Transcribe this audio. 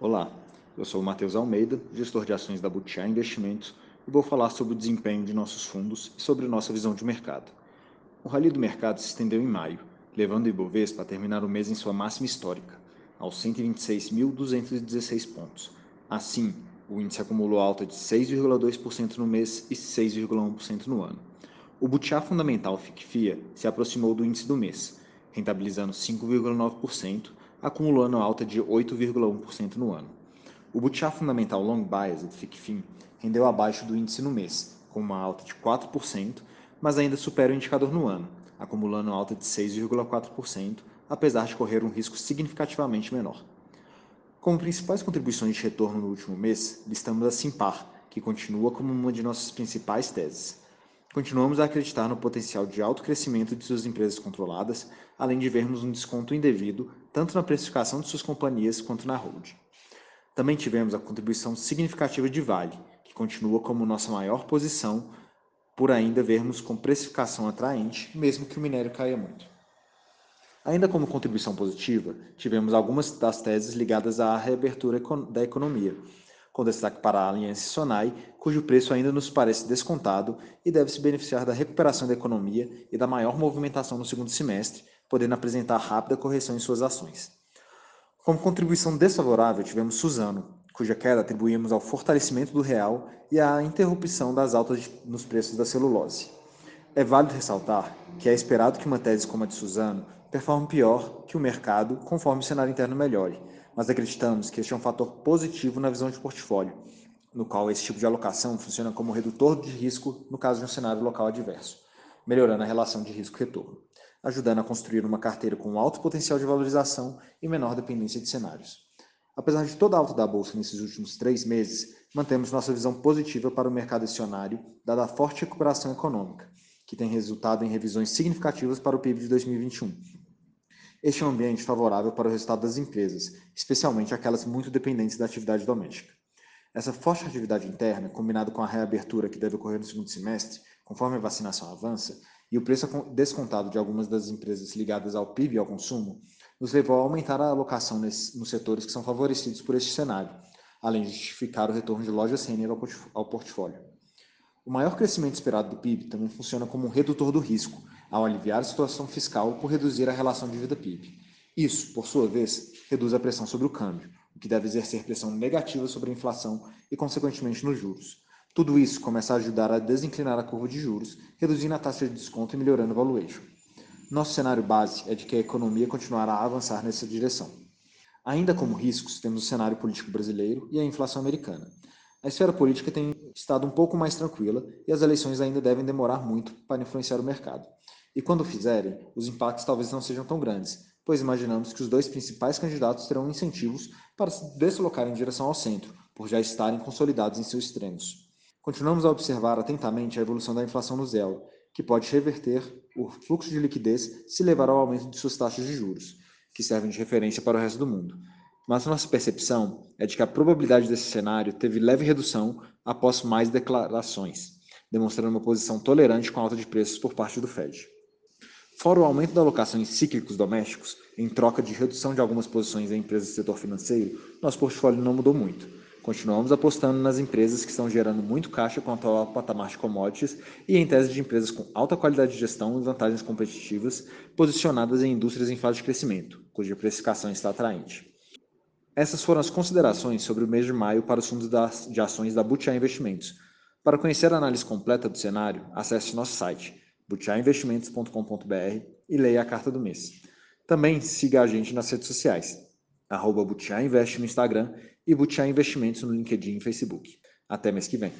Olá, eu sou o Matheus Almeida, gestor de ações da Butiá Investimentos, e vou falar sobre o desempenho de nossos fundos e sobre nossa visão de mercado. O rally do mercado se estendeu em maio, levando o Ibovespa a terminar o mês em sua máxima histórica, aos 126.216 pontos. Assim, o índice acumulou alta de 6,2% no mês e 6,1% no ano. O Butiá Fundamental FICFIA se aproximou do índice do mês, rentabilizando 5,9%, acumulando alta de 8,1% no ano. O Butiá Fundamental Long Biased FICFIN rendeu abaixo do índice no mês, com uma alta de 4%, mas ainda supera o indicador no ano, acumulando alta de 6,4%, apesar de correr um risco significativamente menor. Como principais contribuições de retorno no último mês, listamos a Simpar, que continua como uma de nossas principais teses. Continuamos a acreditar no potencial de alto crescimento de suas empresas controladas, além de vermos um desconto indevido tanto na precificação de suas companhias quanto na holding. Também tivemos a contribuição significativa de Vale, que continua como nossa maior posição, por ainda vermos com precificação atraente, mesmo que o minério caia muito. Ainda como contribuição positiva, tivemos algumas das teses ligadas à reabertura da economia, com destaque para a Aliança Sonai, cujo preço ainda nos parece descontado e deve se beneficiar da recuperação da economia e da maior movimentação no segundo semestre, podendo apresentar rápida correção em suas ações. Como contribuição desfavorável, tivemos Suzano, cuja queda atribuímos ao fortalecimento do real e à interrupção das altas nos preços da celulose. É válido ressaltar que é esperado que uma tese como a de Suzano performe pior que o mercado conforme o cenário interno melhore, mas acreditamos que este é um fator positivo na visão de portfólio, no qual esse tipo de alocação funciona como redutor de risco no caso de um cenário local adverso, melhorando a relação de risco-retorno, ajudando a construir uma carteira com alto potencial de valorização e menor dependência de cenários. Apesar de toda a alta da bolsa nesses últimos três meses, mantemos nossa visão positiva para o mercado acionário, dada a forte recuperação econômica, que tem resultado em revisões significativas para o PIB de 2021, este é um ambiente favorável para o resultado das empresas, especialmente aquelas muito dependentes da atividade doméstica. Essa forte atividade interna, combinado com a reabertura que deve ocorrer no segundo semestre, conforme a vacinação avança, e o preço descontado de algumas das empresas ligadas ao PIB e ao consumo, nos levou a aumentar a alocação nos setores que são favorecidos por este cenário, além de justificar o retorno de lojas sênior ao portfólio. O maior crescimento esperado do PIB também funciona como um redutor do risco, ao aliviar a situação fiscal por reduzir a relação dívida-PIB. Isso, por sua vez, reduz a pressão sobre o câmbio, o que deve exercer pressão negativa sobre a inflação e, consequentemente, nos juros. Tudo isso começa a ajudar a desinclinar a curva de juros, reduzindo a taxa de desconto e melhorando o valuation. Nosso cenário base é de que a economia continuará a avançar nessa direção. Ainda como riscos, temos o cenário político brasileiro e a inflação americana. A esfera política tem estado um pouco mais tranquila e as eleições ainda devem demorar muito para influenciar o mercado. E quando fizerem, os impactos talvez não sejam tão grandes, pois imaginamos que os dois principais candidatos terão incentivos para se deslocar em direção ao centro, por já estarem consolidados em seus extremos. Continuamos a observar atentamente a evolução da inflação no ZEL, que pode reverter o fluxo de liquidez se levar ao aumento de suas taxas de juros, que servem de referência para o resto do mundo. Mas nossa percepção é de que a probabilidade desse cenário teve leve redução após mais declarações, demonstrando uma posição tolerante com a alta de preços por parte do Fed. Fora o aumento da alocação em cíclicos domésticos, em troca de redução de algumas posições em empresas do setor financeiro, nosso portfólio não mudou muito. Continuamos apostando nas empresas que estão gerando muito caixa com atual patamar de commodities e em tese de empresas com alta qualidade de gestão e vantagens competitivas, posicionadas em indústrias em fase de crescimento, cuja precificação está atraente. Essas foram as considerações sobre o mês de maio para os fundos de ações da Butiá Investimentos. Para conhecer a análise completa do cenário, acesse nosso site butiainvestimentos.com.br e leia a carta do mês. Também siga a gente nas redes sociais, arroba Butiá Invest no Instagram e Butiá Investimentos no LinkedIn e Facebook. Até mês que vem.